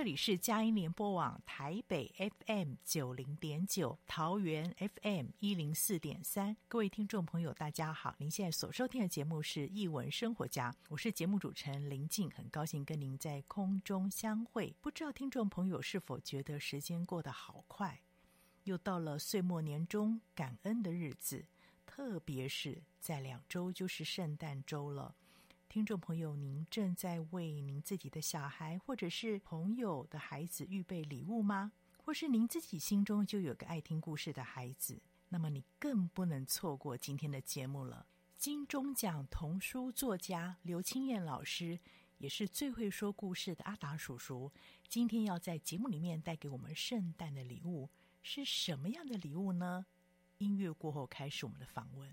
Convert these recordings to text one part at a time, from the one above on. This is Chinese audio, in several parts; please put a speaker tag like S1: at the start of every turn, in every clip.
S1: 这里是佳音联播网台北 FM 九零点九，桃园 FM 一零四点三。各位听众朋友，大家好！您现在所收听的节目是《艺文生活家》，我是节目主持人林静，很高兴跟您在空中相会。不知道听众朋友是否觉得时间过得好快？又到了岁末年终感恩的日子，特别是在两周就是圣诞周了。听众朋友，您正在为您自己的小孩或者是朋友的孩子预备礼物吗？或是您自己心中就有个爱听故事的孩子？那么你更不能错过今天的节目了。金钟奖童书作家刘清燕老师，也是最会说故事的阿达叔叔，今天要在节目里面带给我们圣诞的礼物，是什么样的礼物呢？音乐过后开始我们的访
S2: 问。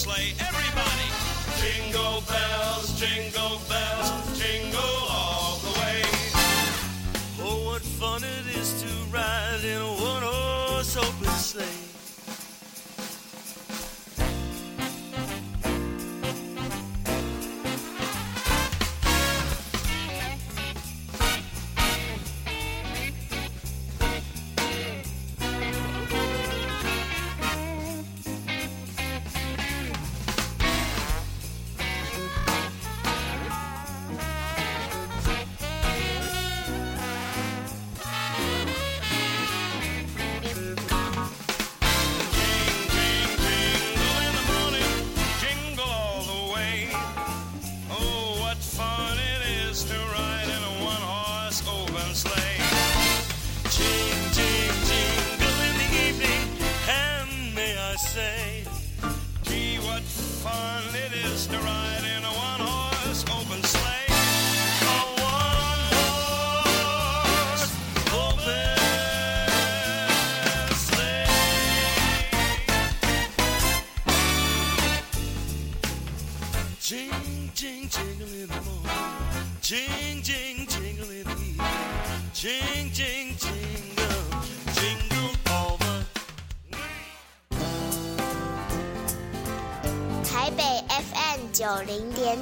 S2: sleigh. Everybody! Jingle bells, jingle bells,
S3: say,
S2: Gee, what fun it is to ride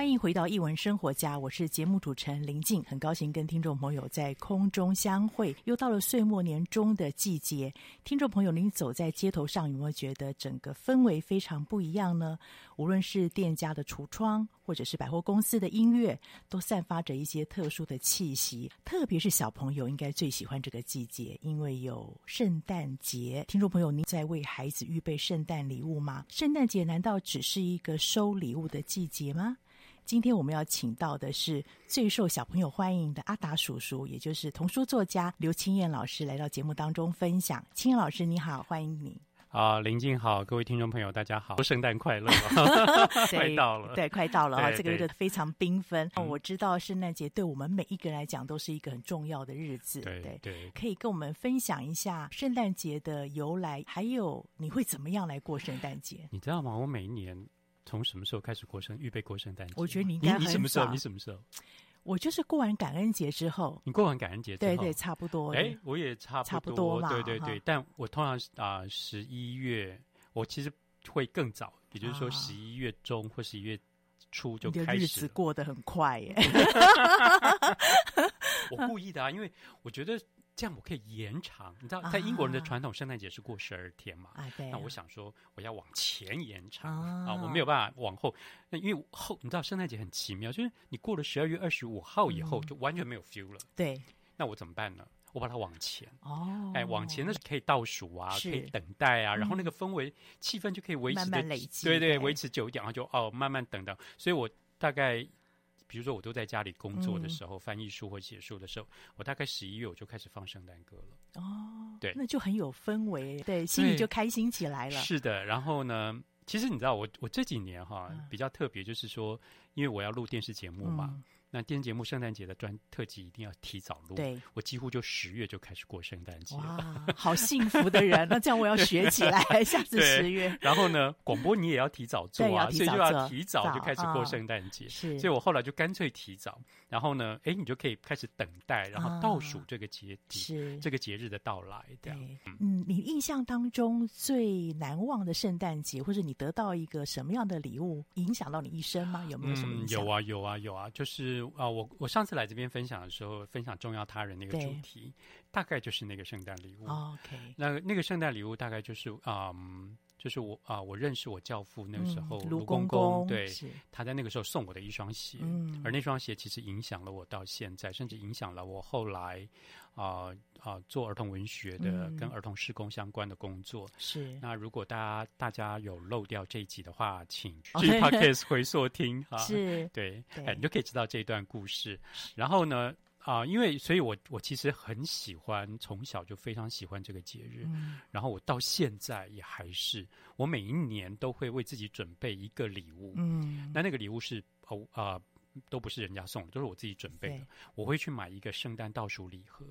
S1: 欢迎回到艺文生活家，我是节目主持人林静，很高兴跟听众朋友在空中相会。又到了岁末年终的季节，听众朋友，您走在街头上，有没有觉得整个氛围非常不一样呢？无论是店家的橱窗，或者是百货公司的音乐，都散发着一些特殊的气息。特别是小朋友应该最喜欢这个季节，因为有圣诞节。听众朋友，您在为孩子预备圣诞礼物吗？圣诞节难道只是一个收礼物的季节吗？今天我们要请到的是最受小朋友欢迎的阿达叔叔，也就是童书作家刘清燕老师来到节目当中分享。清燕老师，你好，欢迎你。
S4: 啊，林静好，各位听众朋友，大家好，圣诞快乐！快到了，
S1: 对，快到了啊！这个月非常缤纷。
S4: 哦、
S1: 我知道圣诞节对我们每一个人来讲都是一个很重要的日子。
S4: 对
S1: 对，
S4: 对
S1: 可以跟我们分享一下圣诞节的由来，还有你会怎么样来过圣诞节？
S4: 你知道吗？我每一年从什么时候开始过圣，预备过圣诞节？
S1: 我觉得你应该很
S4: 你，你什么时候？你什么时候？
S1: 我就是过完感恩节之后，
S4: 你过完感恩节之后，
S1: 对对，差不多。
S4: 哎，我也差不多，
S1: 差不多嘛。
S4: 对对对，但我通常啊，十一月。我其实会更早，也就是说十一月中或十一月初就开始。
S1: 过得很快耶！
S4: 我故意的啊，因为我觉得这样我可以延长。你知道，在英国人的传统圣诞节是过十二天嘛？啊，对。那我想说，我要往前延长啊，我没有办法往后。那因为后，你知道，圣诞节很奇妙，就是你过了十二月二十五号以后，就完全没有 feel 了。对。那我怎么办呢？我把它往前哦，哎，往前那是可以倒数啊，可以等待啊，然后那个氛围气氛就可以维持
S1: 慢慢累积，
S4: 对对，维持久一点，然后就哦慢慢等等。所以我大概，比如说我都在家里工作的时候，翻译书或写书的时候，我大概十一月我就开始放圣诞歌了。哦，对，
S1: 那就很有氛围，对，心里就开心起来了。
S4: 是的，然后呢，其实你知道我我这几年哈比较特别，就是说，因为我要录电视节目嘛。那电视节目圣诞节的专特辑一定要提早录，对，我几乎就十月就开始过圣诞节了。
S1: 哇，好幸福的人！那这样我要学起来，下次十月。
S4: 然后呢，广播你也要提早做啊，所以就要提早就开始过圣诞节。
S1: 是，
S4: 所以我后来就干脆提早。然后呢，哎，你就可以开始等待，然后倒数这个节是这个节日的到来。对，
S1: 嗯，你印象当中最难忘的圣诞节，或者你得到一个什么样的礼物，影响到你一生吗？有没有什么影响？
S4: 有啊，有啊，有啊，就是。啊，我我上次来这边分享的时候，分享重要他人那个主题，大概就是那个圣诞礼物。
S1: Oh, OK，
S4: 那那个圣诞礼物大概就是啊，就是我啊，我认识我教父那个时候，卢、嗯、公公，对，他在那个时候送我的一双鞋，嗯，而那双鞋其实影响了我到现在，甚至影响了我后来啊啊做儿童文学的、嗯、跟儿童施工相关的工作。是，那如果大家大家有漏掉这一集的话，请去 Podcast 回溯听哈。是，对，哎，你就可以知道这一段故事。然后呢？啊、呃，因为所以我，我我其实很喜欢，从小就非常喜欢这个节日，嗯、然后我到现在也还是，我每一年都会为自己准备一个礼物，嗯，那那个礼物是哦啊。呃都不是人家送的，都是我自己准备的。我会去买一个圣诞倒数礼盒，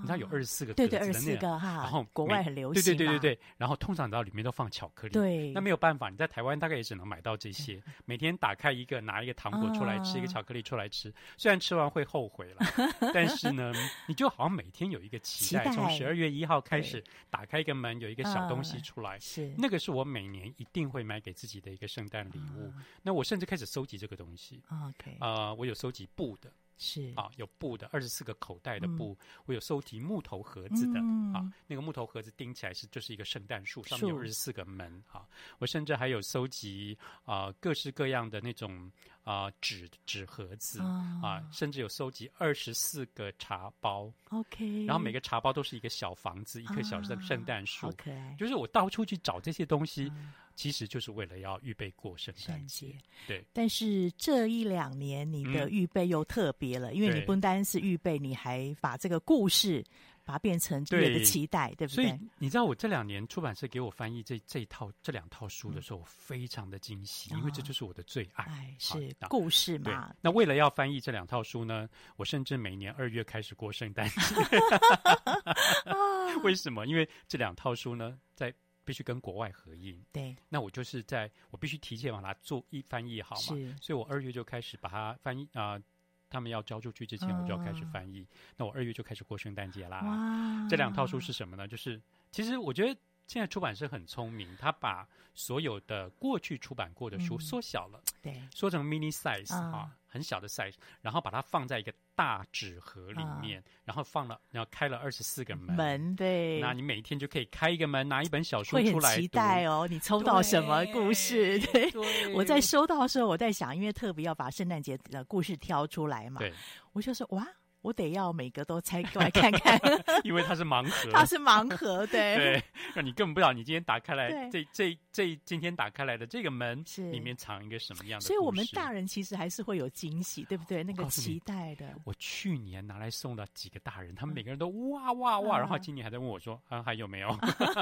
S4: 你知道有二十四个，
S1: 对对，二十四个哈。然后国外很流行，
S4: 对对对对对。然后通常你知道里面都放巧克力，对。那没有办法，你在台湾大概也只能买到这些。每天打开一个，拿一个糖果出来吃，一个巧克力出来吃。虽然吃完会后悔了，但是呢，你就好像每天有一个期待。从十二月一号开始，打开一个门，有一个小东西出来，是那个是我每年一定会买给自己的一个圣诞礼物。那我甚至开始收集这个东西。OK。啊、呃，我有收集布的，是啊，有布的二十四个口袋的布，嗯、我有收集木头盒子的、嗯、啊，那个木头盒子钉起来是就是一个圣诞树，上面有二十四个门啊。我甚至还有收集啊各式各样的那种啊纸纸盒子、哦、啊，甚至有收集二十四个茶包。OK，然后每个茶包都是一个小房子，一棵小圣圣诞树。OK，、啊、就是我到处去找这些东西。嗯其实就是为了要预备过圣诞节，对。但是这一两年你的预备又特别了，嗯、因为你不单是预备，你还把这个故事把它变成对的期待，对，对不对？所以你知道，我这两年出版社给我翻译这这一套这两套书的时候，我非常的惊喜，嗯、因为这就是我的最爱，哎、是故事嘛。那为了要翻译这两套书呢，我甚至每年二月开始过圣诞节。为什么？因为这两套书呢，在必须跟国外合印，对，那我就是在我必须提前把它做一翻译好嘛，是，所以我二月就开始把它翻译啊、呃，他们要交出去之前，我就要开始翻译。哦、那我二月就开始过圣诞节啦。这两套书是什么呢？就是其实我觉得现在出版社很聪明，他把所有的过去出版过的书缩小了，嗯、对，缩成 mini size 啊。哦很小的 size，然后把它放在一个大纸盒里面，啊、然后放了，然后开了二十四个门。门对，那你每天就可以开一个门，拿一本小说出来。期待哦，你抽到什么故事？对，对。我在收到的时候，我在想，因为特别要把圣诞节的故事挑出来嘛，对，我就说哇。我得要每个都拆过来看看，因为它是盲盒，它是盲盒，对，对，让你根本不知道你今天打开来这这这今天打开来的这个门里面藏一个什么样的。
S1: 所以我们大人其实还是会有惊喜，对不对？那个期待的。
S4: 我去年拿来送了几个大人，他们每个人都哇哇哇，然后今年还在问我说啊还有没有？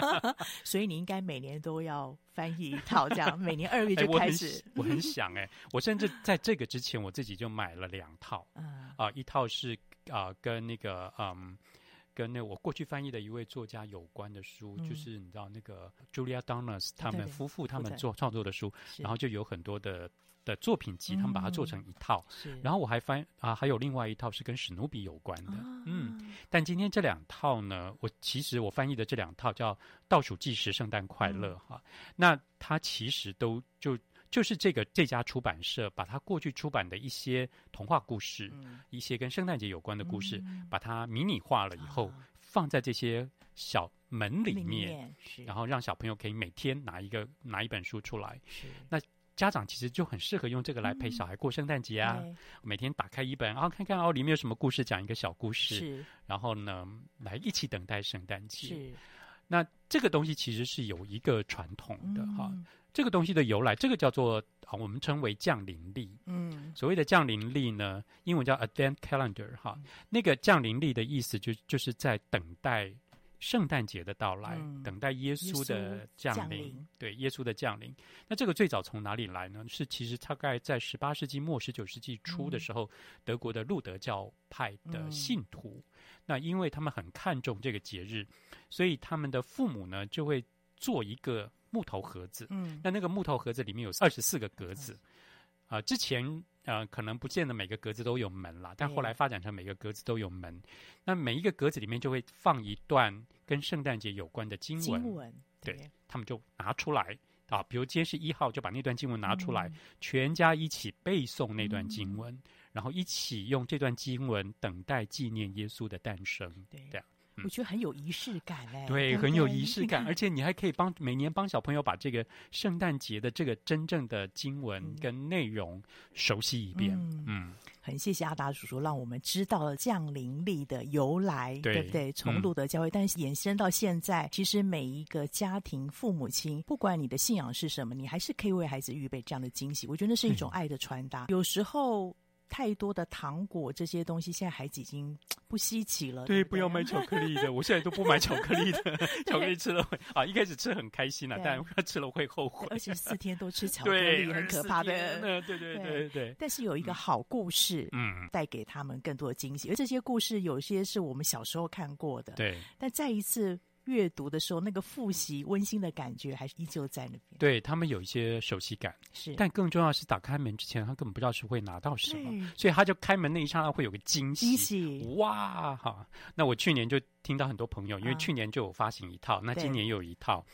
S1: 所以你应该每年都要翻译一套，这样每年二月就 开始。
S4: 我很想哎，我甚至在这个之前我自己就买了两套，啊，一套是啊跟那个嗯。跟那我过去翻译的一位作家有关的书，嗯、就是你知道那个 Julia Donors，他们夫妇他们做创作的书，然后就有很多的的作品集，他们把它做成一套。嗯、然后我还翻啊，还有另外一套是跟史努比有关的，啊、嗯。但今天这两套呢，我其实我翻译的这两套叫《倒数计时圣诞快乐》哈、嗯，那它其实都就。就是这个这家出版社把他过去出版的一些童话故事，嗯、一些跟圣诞节有关的故事，嗯、把它迷你化了以后，啊、放在这些小门里面，面然后让小朋友可以每天拿一个拿一本书出来。是那家长其实就很适合用这个来陪小孩过圣诞节啊，嗯、每天打开一本，然后看看哦里面有什么故事，讲一个小故事，然后呢来一起等待圣诞节。是那这个东西其实是有一个传统的、嗯、哈。这个东西的由来，这个叫做啊，我们称为降临历。嗯，所谓的降临历呢，英文叫 Advent Calendar 哈。嗯、那个降临历的意思就就是在等待圣诞节的到来，嗯、等待耶稣的降临。降临对，耶稣的降临。那这个最早从哪里来呢？是其实大概在十八世纪末、十九世纪初的时候，嗯、德国的路德教派的信徒。嗯、那因为他们很看重这个节日，所以他们的父母呢就会做一个。木头盒子，嗯，那那个木头盒子里面有二十四个格子，啊、呃，之前呃可能不见得每个格子都有门啦，但后来发展成每个格子都有门。那每一个格子里面就会放一段跟圣诞节有关的经文，经文对，对。他们就拿出来。啊，比如今天是一号，就把那段经文拿出来，嗯、全家一起背诵那段经文，嗯、然后一起用这段经文等待纪念耶稣的诞生，对，这样。
S1: 我觉得很有仪式感哎，
S4: 对，对对很有仪式感，而且你还可以帮每年帮小朋友把这个圣诞节的这个真正的经文跟内容熟悉一遍。嗯，嗯
S1: 很谢谢阿达叔叔，让我们知道了降临历的由来，对，对不对？从路德教会，嗯、但是延伸到现在，其实每一个家庭父母亲，不管你的信仰是什么，你还是可以为孩子预备这样的惊喜。我觉得那是一种爱的传达。嗯、有时候。太多的糖果这些东西，现在孩子已经 不稀奇了。对，
S4: 对，不要买巧克力的，我现在都不买巧克力的。巧克力吃了会啊，一开始吃很开心啊，但吃了会后悔。
S1: 而且四天都吃巧克力，很可怕的。
S4: 对对对对对。
S1: 但是有一个好故事，嗯，带给他们更多的惊喜。而这些故事有些是我们小时候看过的，对。但再一次。阅读的时候，那个复习温馨的感觉还是依旧在那边。
S4: 对，他们有一些熟悉感，是。但更重要是，打开门之前，他根本不知道是会拿到什么，所以他就开门那一刹那会有个惊喜。惊喜哇哈！那我去年就听到很多朋友，因为去年就有发行一套，啊、那今年又有一套。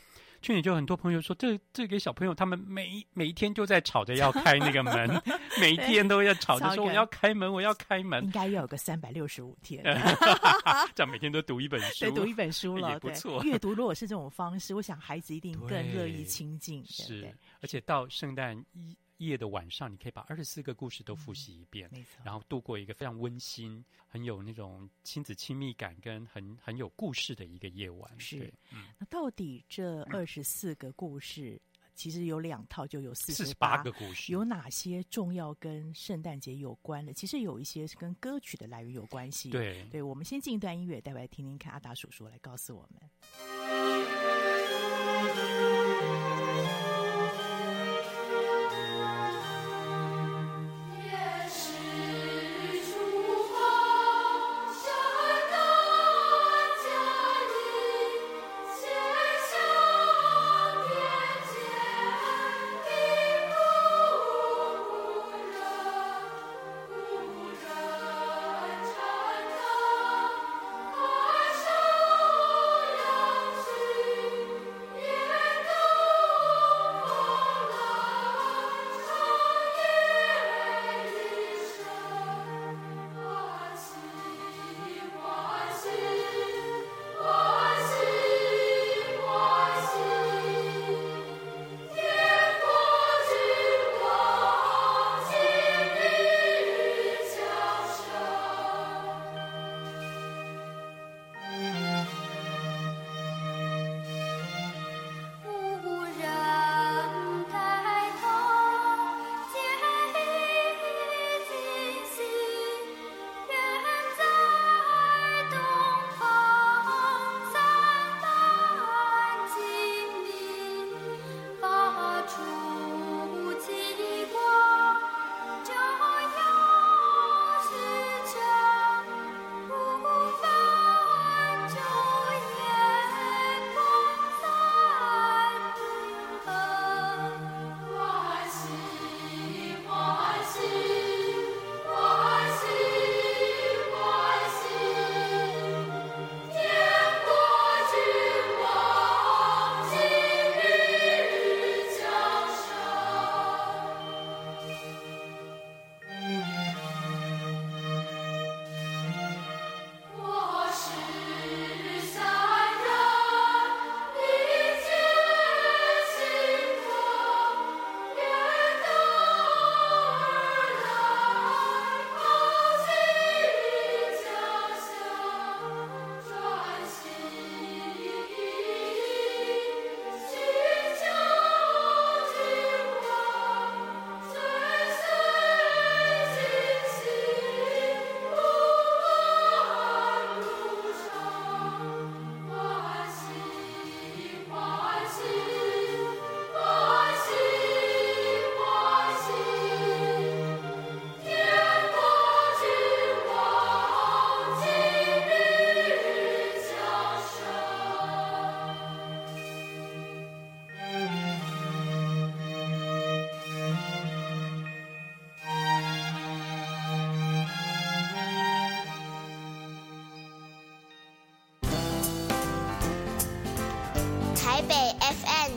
S4: 去年就很多朋友说，这这给小朋友，他们每每一天就在吵着要 开那个门，每一天都要吵着说我要开门，我要开门。
S1: 应该要有个三百六十五天，
S4: 这样每天都读一本书，
S1: 对，读一本书了，
S4: 不错。
S1: 阅读如果是这种方式，我想孩子一定更乐意亲近。
S4: 是，而且到圣诞一。夜的晚上，你可以把二十四个故事都复习一遍，嗯、没错，然后度过一个非常温馨、很有那种亲子亲密感跟很很有故事的一个夜晚。
S1: 是，嗯、那到底这二十四个故事，嗯、其实有两套，就有四十八个故事，有哪些重要跟圣诞节有关的？其实有一些是跟歌曲的来源有关系。对，对，我们先进一段音乐，待会来听听看阿达叔叔来告诉我
S5: 们。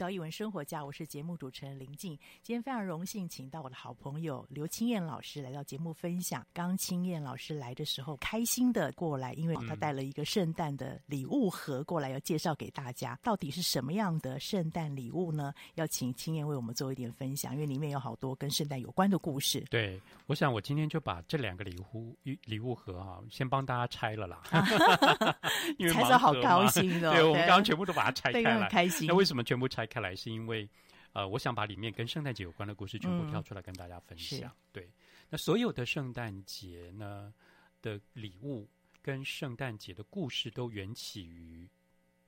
S1: 到《艺文生活家》，我是节目主持人林静。今天非常荣幸，请到我的好朋友刘清燕老师来到节目分享。刚清燕老师来的时候，开心的过来，因为她带了一个圣诞的礼物盒过来，要介绍给大家。到底是什么样的圣诞礼物呢？要请清燕为我们做一点分享，因为里面有好多跟圣诞有关的故事。
S4: 对，我想我今天就把这两个礼物礼物盒啊，先帮大家拆了啦。因为
S1: 拆的好高兴哦！
S4: 对，我们刚刚全部都把它拆开来，
S1: 开心。
S4: 那为什么全部？拆开来是因为，呃，我想把里面跟圣诞节有关的故事全部挑出来跟大家分享。嗯、对，那所有的圣诞节呢的礼物跟圣诞节的故事都缘起于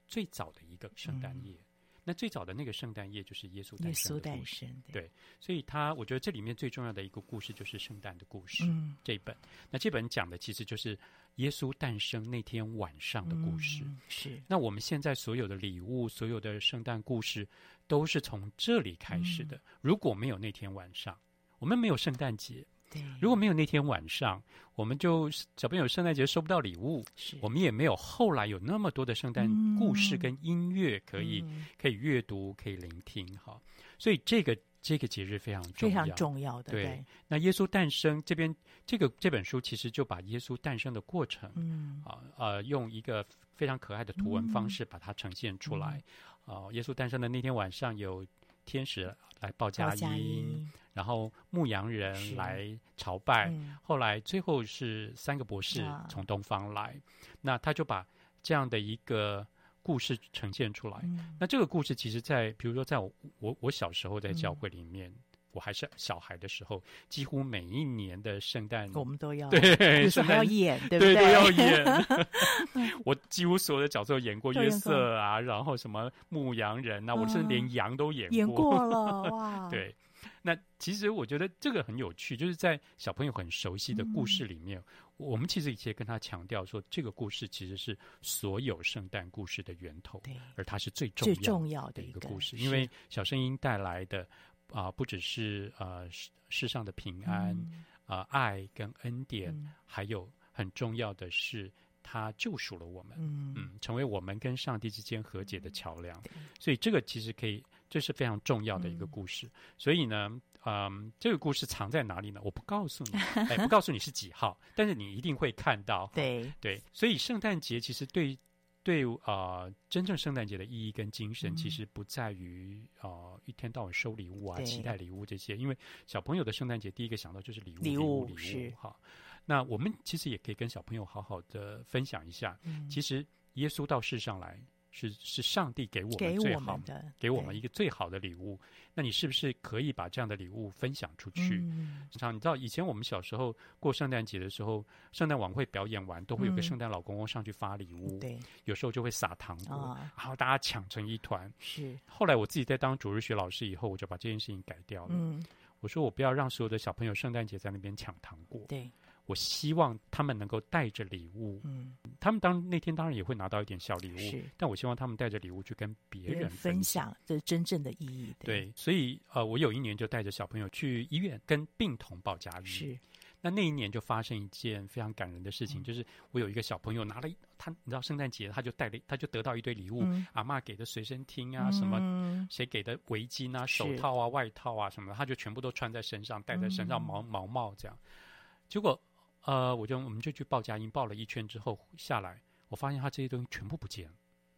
S4: 最早的一个圣诞夜。嗯、那最早的那个圣诞夜就是耶稣诞生的故事。对，对，所以他我觉得这里面最重要的一个故事就是圣诞的故事。嗯、这一本，那这本讲的其实就是。耶稣诞生那天晚上的故事，
S1: 嗯、是。
S4: 那我们现在所有的礼物，所有的圣诞故事，都是从这里开始的。嗯、如果没有那天晚上，我们没有圣诞节。
S1: 对。
S4: 如果没有那天晚上，我们就小朋友圣诞节收不到礼物。
S1: 是。
S4: 我们也没有后来有那么多的圣诞故事跟音乐可以、嗯、可以阅读，可以聆听。哈，所以这个。这个节日非常重要，
S1: 非常重要的。对，对，
S4: 那耶稣诞生这边，这个这本书其实就把耶稣诞生的过程，嗯啊呃，用一个非常可爱的图文方式把它呈现出来。嗯、啊，耶稣诞生的那天晚上，有天使来报佳音，音然后牧羊人来朝拜，嗯、后来最后是三个博士从东方来，啊、那他就把这样的一个。故事呈现出来，嗯、那这个故事其实在，在比如说，在我我我小时候在教会里面，嗯、我还是小孩的时候，几乎每一年的圣诞，
S1: 我们都要
S4: 对，
S1: 圣诞要演，对不对？
S4: 对，都要演。我几乎所有的角色都演过约瑟啊，然后什么牧羊人啊，嗯、我甚至连羊都演过，
S1: 演过了 哇！
S4: 对。那其实我觉得这个很有趣，就是在小朋友很熟悉的故事里面，嗯、我们其实以前跟他强调说，这个故事其实是所有圣诞故事的源头，对，而它是最重要的一个故事，因为小声音带来的啊、呃，不只是呃世世上的平安啊、嗯。呃、爱跟恩典，嗯、还有很重要的是，他救赎了我们，嗯，嗯，成为我们跟上帝之间和解的桥梁，嗯、所以这个其实可以。这是非常重要的一个故事，嗯、所以呢，嗯，这个故事藏在哪里呢？我不告诉你，哎，不告诉你是几号，但是你一定会看到。
S1: 对
S4: 对，所以圣诞节其实对对啊、呃，真正圣诞节的意义跟精神，其实不在于啊、呃、一天到晚收礼物啊、期待礼物这些，因为小朋友的圣诞节第一个想到就是礼物，礼物，礼物，礼物哈。那我们其实也可以跟小朋友好好的分享一下，嗯、其实耶稣到世上来。是是上帝给我们最好的，给我们一个最好的礼物。那你是不是可以把这样的礼物分享出去？嗯，你知道以前我们小时候过圣诞节的时候，圣诞晚会表演完，都会有个圣诞老公公上去发礼物。对，有时候就会撒糖果，然后大家抢成一团。是。后来我自己在当主日学老师以后，我就把这件事情改掉了。嗯，我说我不要让所有的小朋友圣诞节在那边抢糖果。对。我希望他们能够带着礼物，嗯，他们当那天当然也会拿到一点小礼物，是，但我希望他们带着礼物去跟别人分享，
S1: 这是真正的意义。
S4: 对，对，所以呃，我有一年就带着小朋友去医院跟病童报佳音，是。那那一年就发生一件非常感人的事情，嗯、就是我有一个小朋友拿了他，你知道圣诞节他就带了，他就得到一堆礼物，嗯、阿嬷给的随身听啊，嗯、什么谁给的围巾啊、手套啊、外套啊什么的，他就全部都穿在身上，戴在身上毛，毛毛帽这样，结果。呃，我就我们就去报佳音，报了一圈之后下来，我发现他这些东西全部不见了，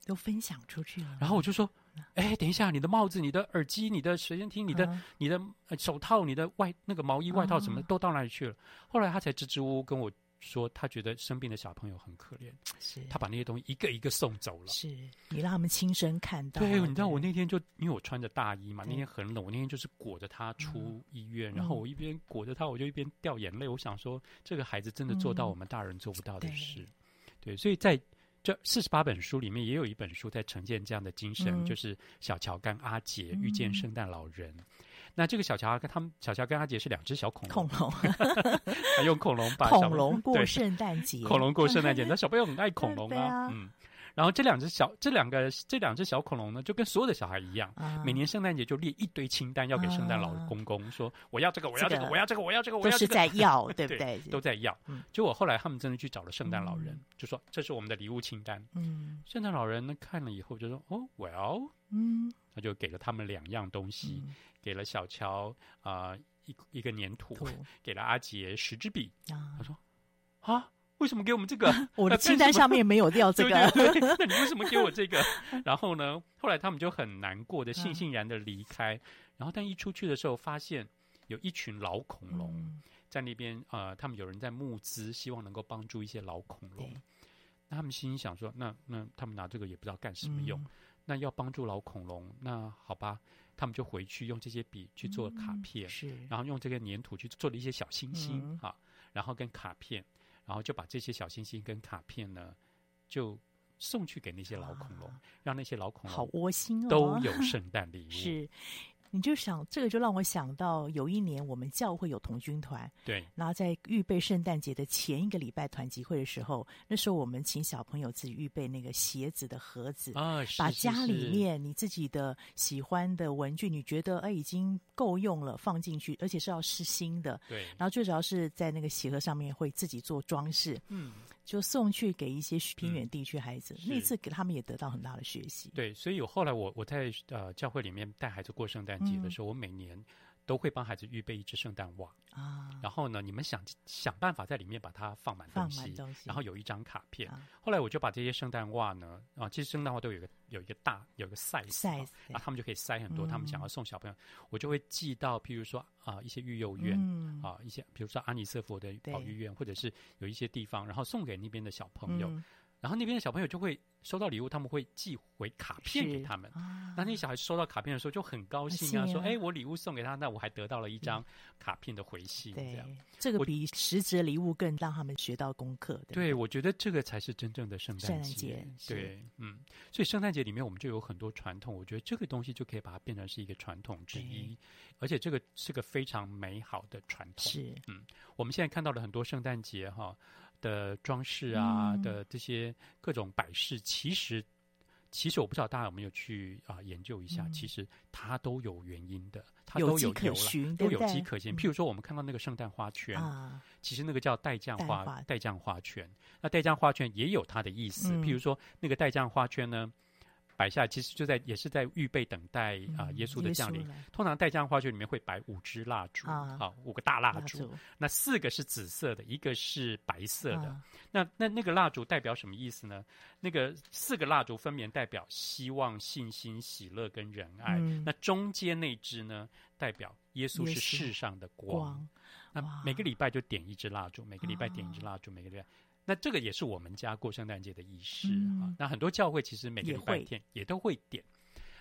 S1: 都分享出去了。
S4: 然后我就说：“哎，等一下，你的帽子、你的耳机、你的随身听、你的、嗯、你的手套、你的外那个毛衣、外套什么的都到哪里去了？”后来他才支支吾吾跟我。说他觉得生病的小朋友很可怜，是他把那些东西一个一个送走了。
S1: 是你让他们亲身看到。
S4: 对，你知道我那天就因为我穿着大衣嘛，那天很冷，我那天就是裹着他出医院，然后我一边裹着他，我就一边掉眼泪。我想说，这个孩子真的做到我们大人做不到的事。对，所以在这四十八本书里面，也有一本书在呈现这样的精神，就是小乔跟阿杰遇见圣诞老人。那这个小乔跟他们小乔跟阿杰是两只小恐
S1: 龙，恐龙，
S4: 他用恐龙把
S1: 恐龙过圣诞节，
S4: 恐龙过圣诞节，那小朋友很爱恐龙
S1: 啊，
S4: 啊嗯。然后这两只小这两个这两只小恐龙呢，就跟所有的小孩一样，
S1: 啊、
S4: 每年圣诞节就列一堆清单要给圣诞老公公，说我要这个，我要这个，我要这个，我要这个，我要这个，
S1: 都是在要，对不
S4: 对？都在要。结果、嗯、后来他们真的去找了圣诞老人，
S1: 嗯、
S4: 就说这是我们的礼物清单。
S1: 嗯，
S4: 圣诞老人呢看了以后就说哦，Well，
S1: 嗯，
S4: 他就给了他们两样东西，
S1: 嗯、
S4: 给了小乔啊、呃、一一个粘土，给了阿杰十支笔。
S1: 啊、
S4: 他说啊。为什么给我们这个？
S1: 我的清单上面没有掉这个。
S4: 对 对对，那你为什么给我这个？然后呢？后来他们就很难过的、悻悻然的离开。然后，但一出去的时候，发现有一群老恐龙在那边。呃，他们有人在募资，希望能够帮助一些老恐龙。那他们心想说：那那他们拿这个也不知道干什么用。那要帮助老恐龙，那好吧，他们就回去用这些笔去做卡片，
S1: 是，
S4: 然后用这个粘土去做了一些小星星啊，然后跟卡片。然后就把这些小星星跟卡片呢，就送去给那些老恐龙，啊、让那些老恐龙
S1: 好窝心哦，
S4: 都有圣诞礼物。
S1: 是。你就想这个，就让我想到有一年我们教会有童军团，
S4: 对，
S1: 然后在预备圣诞节的前一个礼拜团集会的时候，那时候我们请小朋友自己预备那个鞋子的盒子
S4: 啊，
S1: 把家里面你自己的喜欢的文具，你觉得哎已经够用了，放进去，而且是要是新的，
S4: 对，
S1: 然后最主要是在那个鞋盒上面会自己做装饰，
S4: 嗯。
S1: 就送去给一些偏远地区孩子，
S4: 嗯、
S1: 那次给他们也得到很大的学习。
S4: 对，所以我后来我我在呃教会里面带孩子过圣诞节的时候，嗯、我每年都会帮孩子预备一只圣诞袜啊。然后呢，你们想想办法在里面把它放满东西，然后有一张卡片。啊、后来我就把这些圣诞袜呢啊，其实圣诞袜都有一个有一个大有一个 size
S1: size，
S4: 啊，他们就可以塞很多。
S1: 嗯、
S4: 他们想要送小朋友，我就会寄到，譬如说啊一些育幼院、嗯、啊一些，比如说阿尼瑟佛的保育院，或者是有一些地方，然后送给那边的小朋友。嗯然后那边的小朋友就会收到礼物，他们会寄回卡片给他们。啊、那那些小孩收到卡片的时候就很高兴啊，啊说：“哎，我礼物送给他，那我还得到了一张卡片的回信。嗯”这样，
S1: 这个比实质礼物更让他们学到功课。对，
S4: 对，我觉得这个才是真正的圣诞节。
S1: 圣诞节
S4: 对，嗯，所以圣诞节里面我们就有很多传统，我觉得这个东西就可以把它变成是一个传统之一，而且这个是个非常美好的传统。
S1: 是，
S4: 嗯，我们现在看到了很多圣诞节哈。的装饰啊，嗯、的这些各种摆饰，其实其实我不知道大家有没有去啊、呃、研究一下，嗯、其实它都有原因的，它都有由来，都有迹可循。譬如说，我们看到那个圣诞花圈，嗯、其实那个叫待降花待降花圈，那待降花圈也有它的意思。嗯、譬如说，那个待降花圈呢，摆下其实就在也是在预备等待啊、呃、耶稣的降临。通常待降花圈里面会摆五支蜡烛啊，好五个大蜡烛，那四个是紫色的，一个是白色的。啊、那那那个蜡烛代表什么意思呢？那个四个蜡烛分别代表希望、信心、喜乐跟仁爱。嗯、那中间那支呢，代表耶稣是世上的光。光那每个礼拜就点一支蜡烛，每个礼拜点一支蜡烛，每个礼拜。那这个也是我们家过圣诞节的仪式啊。嗯、那很多教会其实每个礼拜天也都会点。会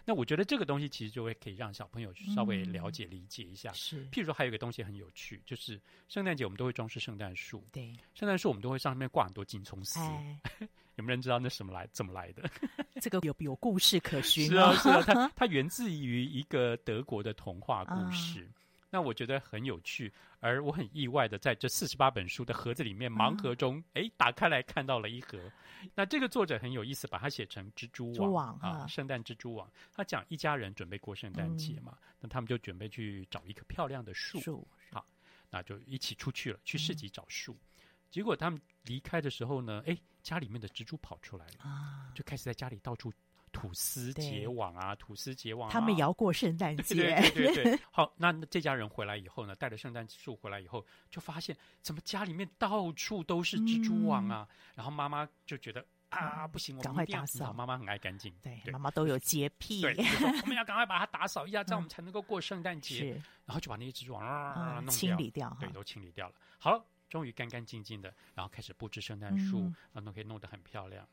S4: 那我觉得这个东西其实就会可以让小朋友稍微了解、理解一下。嗯、是。譬如说，还有一个东西很有趣，就是圣诞节我们都会装饰圣诞树。对。圣诞树我们都会上面挂很多金葱丝。哎、有没有人知道那什么来？怎么来的？
S1: 这个有有故事可循。
S4: 是啊，是啊，它 它源自于一个德国的童话故事。啊那我觉得很有趣，而我很意外的在这四十八本书的盒子里面，盲盒中，哎、嗯，打开来看到了一盒。那这个作者很有意思，把它写成蜘蛛网，网啊，圣诞蜘蛛网。他讲一家人准备过圣诞节嘛，嗯、那他们就准备去找一棵漂亮的树，树好，那就一起出去了，去市集找树。嗯、结果他们离开的时候呢，哎，家里面的蜘蛛跑出来了，啊，就开始在家里到处。吐司结网啊，吐司结网、啊。
S1: 他们也要过圣诞
S4: 节。对对对对，好，那这家人回来以后呢，带着圣诞树回来以后，就发现怎么家里面到处都是蜘蛛网啊。嗯、然后妈妈就觉得啊，不行，我们一定要
S1: 赶快打扫。
S4: 妈妈很爱干净，
S1: 对，妈妈都有洁癖。
S4: 对，我们要赶快把它打扫一下，这样我们才能够过圣诞节。是，然后就把那些蜘蛛网啊弄掉，
S1: 清理掉，
S4: 对，都清理掉了。好了，终于干干净净的，然后开始布置圣诞树，然后都可以弄得很漂亮。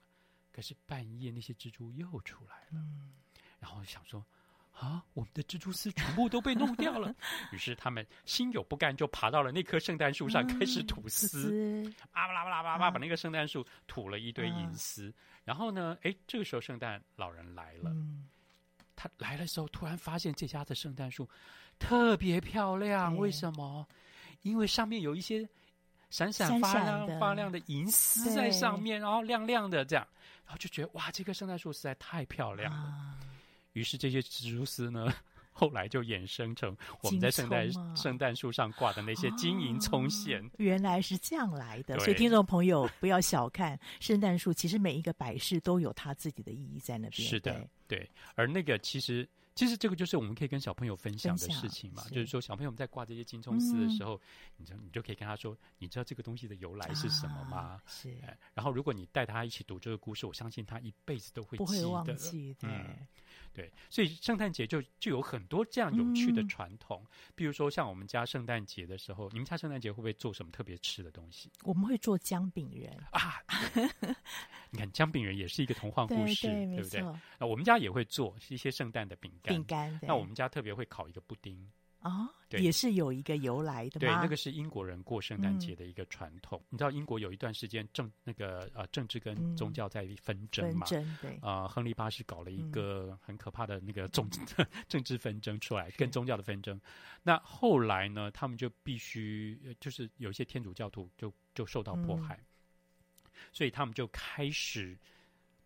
S4: 可是半夜那些蜘蛛又出来了，嗯、然后想说啊，我们的蜘蛛丝全部都被弄掉了。于是他们心有不甘，就爬到了那棵圣诞树上，开始吐丝，啊巴拉巴拉巴拉，把那个圣诞树吐了一堆银丝。啊、然后呢，哎，这个时候圣诞老人来了，嗯、他来的时候突然发现这家的圣诞树特别漂亮，为什么？因为上面有一些闪闪发亮发亮的银丝在上面，然后亮亮的这样，然后就觉得哇，这棵圣诞树实在太漂亮了。啊、于是这些蜘蛛丝呢，后来就衍生成我们在圣诞圣诞树上挂的那些金银葱线。哦，
S1: 原来是这样来的。所以听众朋友不要小看圣诞树，其实每一个摆饰都有它自己的意义在那边。
S4: 是的，对，对。而那个其实。其实这个就是我们可以跟小朋友分享的事情嘛，是就是说小朋友们在挂这些金葱丝的时候，嗯、你就你就可以跟他说，你知道这个东西的由来是什么吗？啊、是。然后如果你带他一起读这个故事，我相信他一辈子都会记得。不会忘记。对。嗯对，所以圣诞节就就有很多这样有趣的传统，嗯、比如说像我们家圣诞节的时候，你们家圣诞节会不会做什么特别吃的东西？
S1: 我们会做姜饼人啊！
S4: 你看姜饼人也是一个童话故事，对，对，对不对？那我们家也会做一些圣诞的饼干，饼干。那我们家特别会烤一个布丁。
S1: 啊，哦、对也是有一个由来的。
S4: 对，那个是英国人过圣诞节的一个传统。嗯、你知道英国有一段时间政那个呃政治跟宗教在纷争嘛？纷争对。啊、呃，亨利八世搞了一个很可怕的那个政政治纷争出来，跟宗教的纷争。那后来呢，他们就必须就是有一些天主教徒就就受到迫害，嗯、所以他们就开始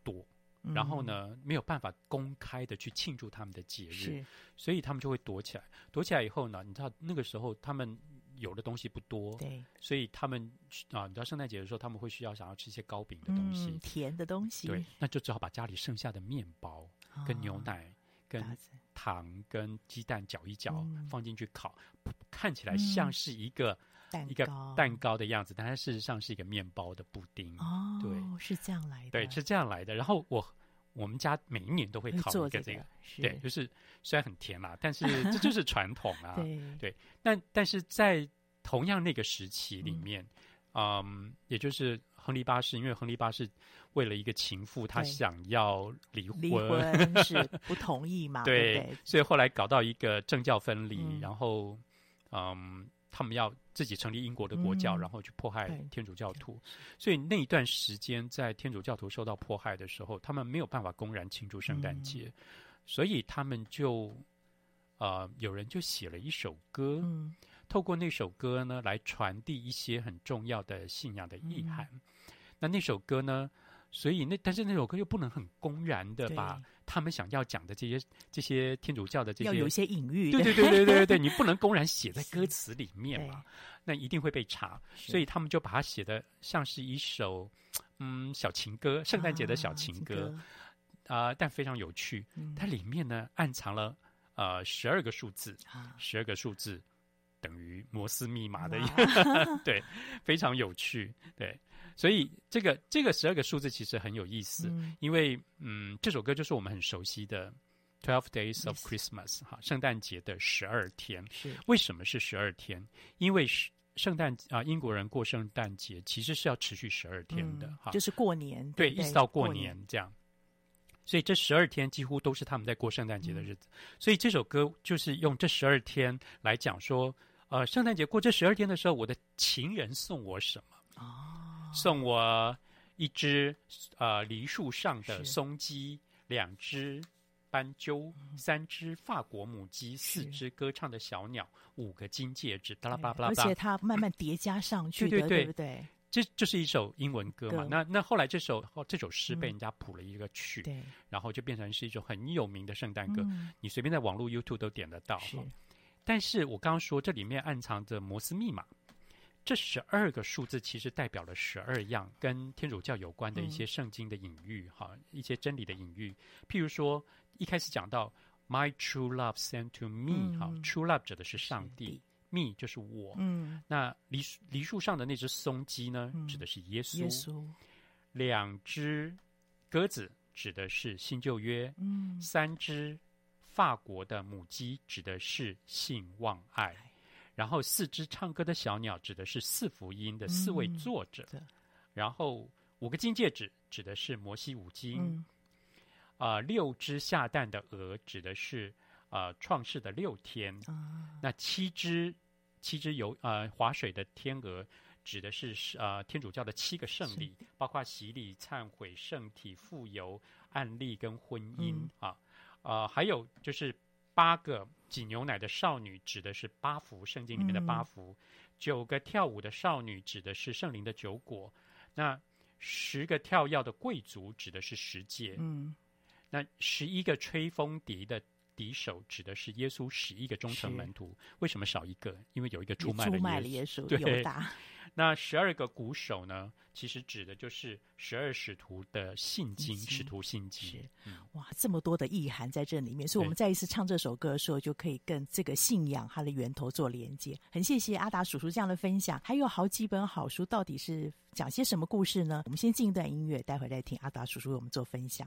S4: 躲。然后呢，没有办法公开的去庆祝他们的节日，是所以他们就会躲起来。躲起来以后呢，你知道那个时候他们有的东西不多，对，所以他们啊，你知道圣诞节的时候他们会需要想要吃一些糕饼的东西，
S1: 嗯、甜的东西，
S4: 对，那就只好把家里剩下的面包、跟牛奶、哦、跟糖、跟鸡蛋搅一搅，嗯、放进去烤，看起来像是一个。嗯一个蛋糕的样子，但它事实上是一个面包的布丁。哦，对，
S1: 是这样来的。
S4: 对，是这样来的。然后我我们家每一年都会烤一个这个，这个、对，就是虽然很甜啦，但是这就是传统啊。对 对。但但是在同样那个时期里面，嗯，嗯，也就是亨利八世，因为亨利八世为了一个情妇，他想要离婚，离
S1: 婚是不同意嘛？对，对对，
S4: 所以后来搞到一个政教分离，嗯、然后嗯。他们要自己成立英国的国教，嗯、然后去迫害天主教徒，所以那一段时间在天主教徒受到迫害的时候，他们没有办法公然庆祝圣诞节，嗯、所以他们就呃，有人就写了一首歌，嗯、透过那首歌呢来传递一些很重要的信仰的意涵。嗯、那那首歌呢，所以那但是那首歌又不能很公然的把。他们想要讲的这些这些天主教的这些，
S1: 要有一些隐喻，
S4: 对对对对对对，你不能公然写在歌词里面嘛，那一定会被查，所以他们就把它写的像是一首嗯小情歌，圣诞节的小情歌啊、呃，但非常有趣，嗯、它里面呢暗藏了呃十二个数字，十二个数字等于摩斯密码的一个，对，非常有趣，对。所以这个这个十二个数字其实很有意思，嗯因为嗯，这首歌就是我们很熟悉的《Twelve Days of Christmas》哈，圣诞节的十二天。是为什么是十二天？因为是圣诞啊，英国人过圣诞节其实是要持续十二天的哈，
S1: 嗯、就是过年
S4: 对，对，一直到过年这样。所以这十二天几乎都是他们在过圣诞节的日子。嗯、所以这首歌就是用这十二天来讲说，呃，圣诞节过这十二天的时候，我的情人送我什么？哦。送我一只呃梨树上的松鸡，两只斑鸠，三只法国母鸡，四只歌唱的小鸟，五个金戒指，巴拉巴拉巴拉。
S1: 而且它慢慢叠加上去的，对不对？
S4: 这这是一首英文歌嘛？那那后来这首这首诗被人家谱了一个曲，对，然后就变成是一首很有名的圣诞歌。你随便在网络 YouTube 都点得到。是，但是我刚刚说这里面暗藏着摩斯密码。这十二个数字其实代表了十二样跟天主教有关的一些圣经的隐喻，哈、嗯，一些真理的隐喻。譬如说，一开始讲到 “My true love sent to me”，哈、嗯、，“true love” 指的是上帝，“me” 就是我。嗯，那梨梨树上的那只松鸡呢，嗯、指的是耶稣。耶稣。两只鸽子指的是新旧约。嗯。三只法国的母鸡指的是性望爱。然后四只唱歌的小鸟指的是四福音的四位作者，嗯、然后五个金戒指指的是摩西五经，啊、嗯呃，六只下蛋的鹅指的是呃创世的六天，啊、那七只七只游呃划水的天鹅指的是呃天主教的七个圣礼，包括洗礼、忏悔、圣体、傅油、案例跟婚姻、嗯、啊。呃，还有就是八个挤牛奶的少女，指的是八福，圣经里面的八福；嗯、九个跳舞的少女，指的是圣灵的九果；那十个跳跃的贵族，指的是十戒。嗯，那十一个吹风笛的笛手，指的是耶稣十一个忠诚门徒。为什么少一个？因为有一个出卖了耶稣。对。那十二个鼓手呢？其实指的就是十二使徒的信经，使徒信经。是，
S6: 嗯、哇，这么多的意涵在这里面，所以我们再一次唱这首歌的时候，就可以跟这个信仰它的源头做连接。很谢谢阿达叔叔这样的分享，还有好几本好书，到底是讲些什么故事呢？我们先进一段音乐，待会再听阿达叔叔为我们做分享。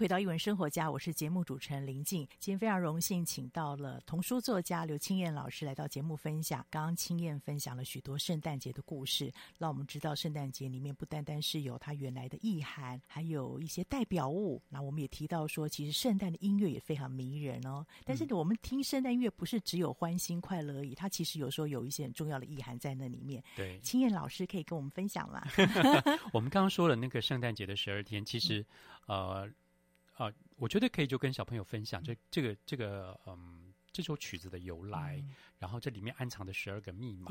S1: 回到《一文生活家》，我是节目主持人林静。今天非常荣幸，请到了童书作家刘青燕老师来到节目分享。刚刚青燕分享了许多圣诞节的故事，让我们知道圣诞节里面不单单是有它原来的意涵，还有一些代表物。那我们也提到说，其实圣诞的音乐也非常迷人哦。但是我们听圣诞音乐不是只有欢欣快乐而已，它其实有时候有一些很重要的意涵在那里面。
S4: 对，
S1: 青燕老师可以跟我们分享吗？
S4: 我们刚刚说了那个圣诞节的十二天，其实、嗯、呃。啊、呃，我觉得可以就跟小朋友分享这这个这个嗯这首曲子的由来，嗯、然后这里面暗藏的十二个密码，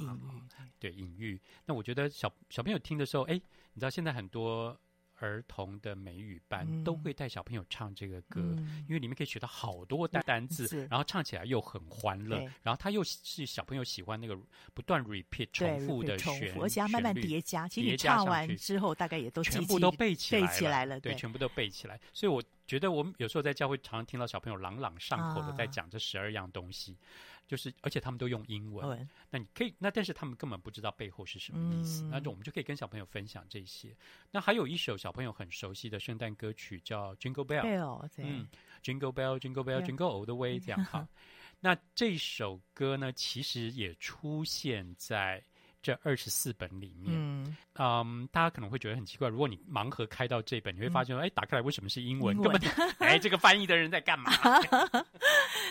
S4: 对隐喻。那我觉得小小朋友听的时候，哎，你知道现在很多。儿童的美语班、嗯、都会带小朋友唱这个歌，嗯、因为里面可以学到好多单单字，然后唱起来又很欢乐，然后他又是小朋友喜欢那个不断 repeat 重复的旋律，
S1: 而且慢慢叠加。其实你唱完之后，大概也都
S4: 全部都背起来了，对，全部都背起来。所以我觉得我们有时候在教会常常听到小朋友朗朗上口的在讲这十二样东西。啊就是，而且他们都用英文。嗯、那你可以，那但是他们根本不知道背后是什么意思。嗯、那就我们就可以跟小朋友分享这些。那还有一首小朋友很熟悉的圣诞歌曲叫《Jingle Bell》。嗯，Jingle Bell, Jingle Bell, Jingle All the Way，这样哈。那这首歌呢，其实也出现在。这二十四本里面，嗯，嗯，大家可能会觉得很奇怪，如果你盲盒开到这本，你会发现说，哎、嗯，打开来为什么是英文？英文根本，哎，这个翻译的人在干嘛？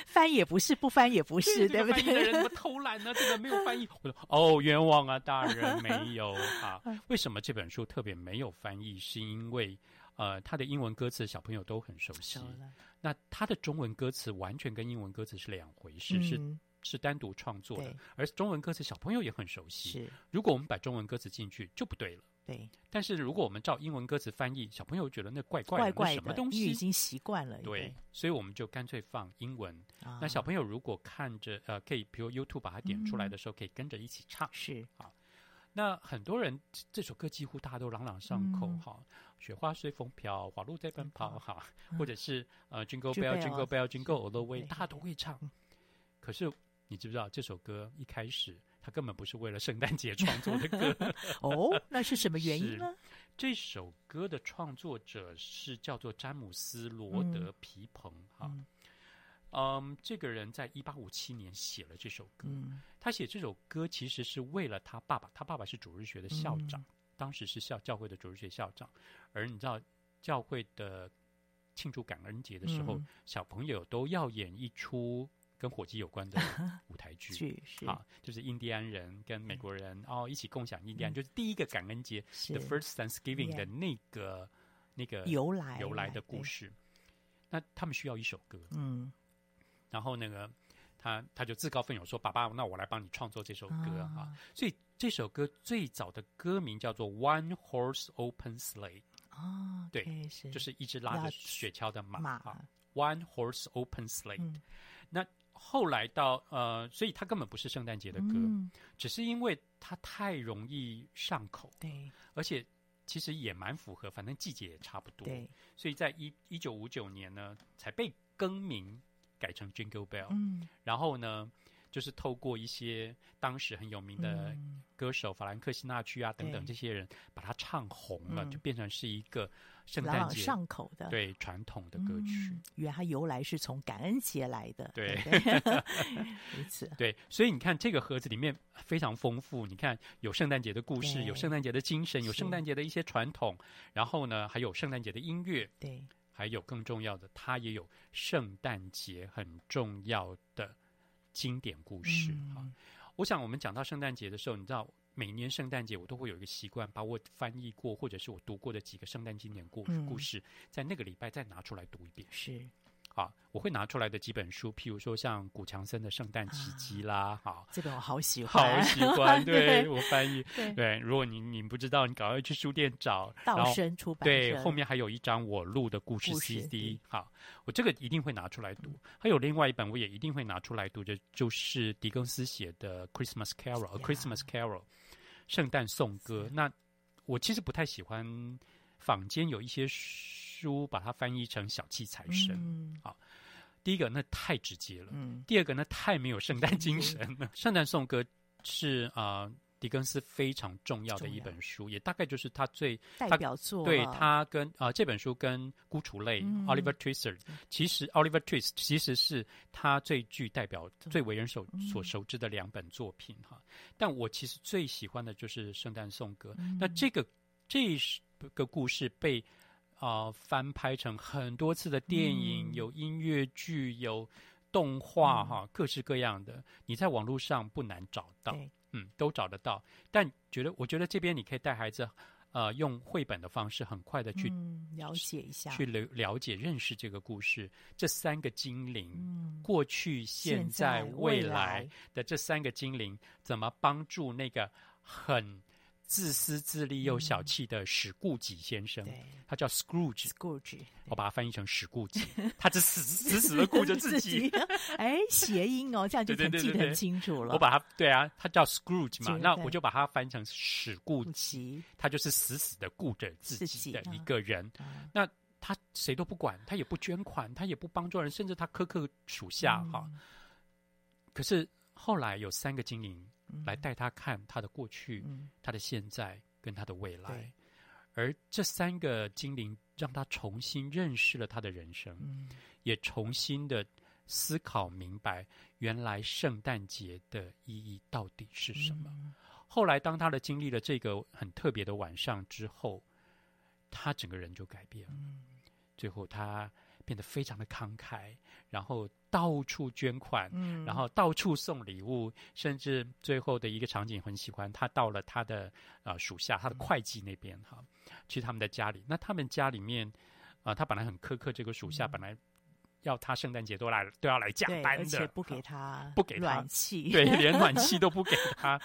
S1: 翻也不是，不翻也不是，对不对？
S4: 翻译的人怎么偷懒呢？这个没有翻译。我说，哦，冤枉啊，大人没有啊？为什么这本书特别没有翻译？是因为，呃，他的英文歌词小朋友都很熟悉，那他的中文歌词完全跟英文歌词是两回事，嗯、是。是单独创作的，而中文歌词小朋友也很熟悉。是，如果我们把中文歌词进去就不对了。
S1: 对，
S4: 但是如果我们照英文歌词翻译，小朋友觉得那怪怪的，怪怪的什么东西？
S1: 已经习惯了。
S4: 对，对，所以我们就干脆放英文。啊、那小朋友如果看着呃，可以比如 YouTube 把它点出来的时候，嗯、可以跟着一起唱。是啊，那很多人这首歌几乎大家都朗朗上口哈、嗯，雪花随风飘，花鹿在奔跑哈、嗯，或者是呃 Jingle Bell Jingle Bell Jingle All the Way，大家都会唱。可是。你知不知道这首歌一开始它根本不是为了圣诞节创作的歌？
S1: 哦，那是什么原因呢？
S4: 这首歌的创作者是叫做詹姆斯·罗德·皮蓬哈。嗯，嗯，这个人在一八五七年写了这首歌。嗯，他写这首歌其实是为了他爸爸，他爸爸是主日学的校长，嗯，当时是校教会的主日学校长。而你知道教会的庆祝感恩节的时候，嗯，小朋友都要演一出。跟火鸡有关的 舞台剧。啊，就是印第安人跟美国人、嗯、哦一起共享印第安、嗯，就是第一个感恩节，the first Thanksgiving 的那个.那个
S1: 由来
S4: 由来的故事。那他们需要一首歌，嗯，然后那个他他就自告奋勇说：“爸爸，那我来帮你创作这首歌。啊。啊”所以这首歌最早的歌名叫做《One Horse Open Sleigh》啊，对，okay, 是。就是一只拉着雪橇的马，马。啊，One Horse Open Slate，、嗯。那后来到呃，所以它根本不是圣诞节的歌，嗯，只是因为它太容易上口，对，而且其实也蛮符合，反正季节也差不多，对，所以在一一九五九年呢，才被更名改成 Jingle Bell，嗯，然后呢，就是透过一些当时很有名的歌手，嗯、法兰克辛纳屈啊等等这些人，把它唱红了，嗯，就变成是一个。圣诞节朗朗
S1: 上口的，
S4: 对传统的歌曲，
S1: 嗯、原来它由来是从感恩节来的，
S4: 对，
S1: 如此，
S4: 对，所以你看这个盒子里面非常丰富，你看有圣诞节的故事，有圣诞节的精神，有圣诞节的一些传统，然后呢，还有圣诞节的音乐，对，还有更重要的，它也有圣诞节很重要的经典故事啊、嗯。我想我们讲到圣诞节的时候，你知道。每年圣诞节，我都会有一个习惯，把我翻译过或者是我读过的几个圣诞经典故故事，嗯、在那个礼拜再拿出来读一遍。是，啊，我会拿出来的几本书，譬如说像古强森的《圣诞奇迹》啦，好，
S1: 这本我好喜欢，
S4: 好喜欢，对，
S1: 对。
S4: 我翻译，对，对，如果你你不知道，你赶快去书店找，
S1: 道生出版，
S4: 对，后面还有一张我录的故事 CD，好，我这个一定会拿出来读。还有另外一本，我也一定会拿出来读的，就是狄更斯写的《Christmas Carol》Christmas Carol，圣诞颂歌。那我其实不太喜欢坊间有一些书把它翻译成小气财神，嗯，好，第一个那太直接了，嗯，第二个那太没有圣诞精神了。圣诞颂歌是啊，呃，狄更斯非常重要的一本书，也大概就是他最
S1: 代表作。
S4: 对他跟啊，呃，这本书跟《孤雏泪》嗯，Oliver Twist，其实 Oliver Twist 其实是他最具代表、最为人所所熟知的两本作品哈。但我其实最喜欢的就是圣诞颂歌。那这个这个故事被。啊、呃，翻拍成很多次的电影，嗯、有音乐剧，有动画，哈、嗯，各式各样的，你在网络上不难找到，嗯，都找得到。但觉得，我觉得这边你可以带孩子，呃，用绘本的方式，很快的去、
S1: 嗯、了解一下，
S4: 去了了解、认识这个故事。这三个精灵，嗯、过去、现在、未来的这三个精灵，怎么帮助那个很。自私自利又小气的史固己先生，嗯、他叫 Scrooge。Scrooge，我把它翻译成史固己，他只死死死的顾着自己。
S1: 哎，谐音哦，这样就很记得很清楚了。
S4: 我把它，对啊，他叫 Scrooge 嘛，那我就把它翻成史固己，他就是死死的顾着自己的一个人。嗯、那他谁都不管，他也不捐款，他也不帮助人，甚至他苛刻属下哈、嗯。可是后来有三个精灵。来带他看他的过去、嗯、他的现在跟他的未来，而这三个精灵让他重新认识了他的人生，嗯、也重新的思考明白原来圣诞节的意义到底是什么。嗯、后来，当他的经历了这个很特别的晚上之后，他整个人就改变了。嗯、最后，他变得非常的慷慨，然后。到处捐款，嗯，然后到处送礼物，甚至最后的一个场景很喜欢。他到了他的啊、呃、属下，他的会计那边哈，去他们的家里。那他们家里面啊、呃，他本来很苛刻，这个属下本来要他圣诞节都来都要来加班的，而且
S1: 不给他
S4: 不给他
S1: 暖气，
S4: 对，连暖气都不给他啊。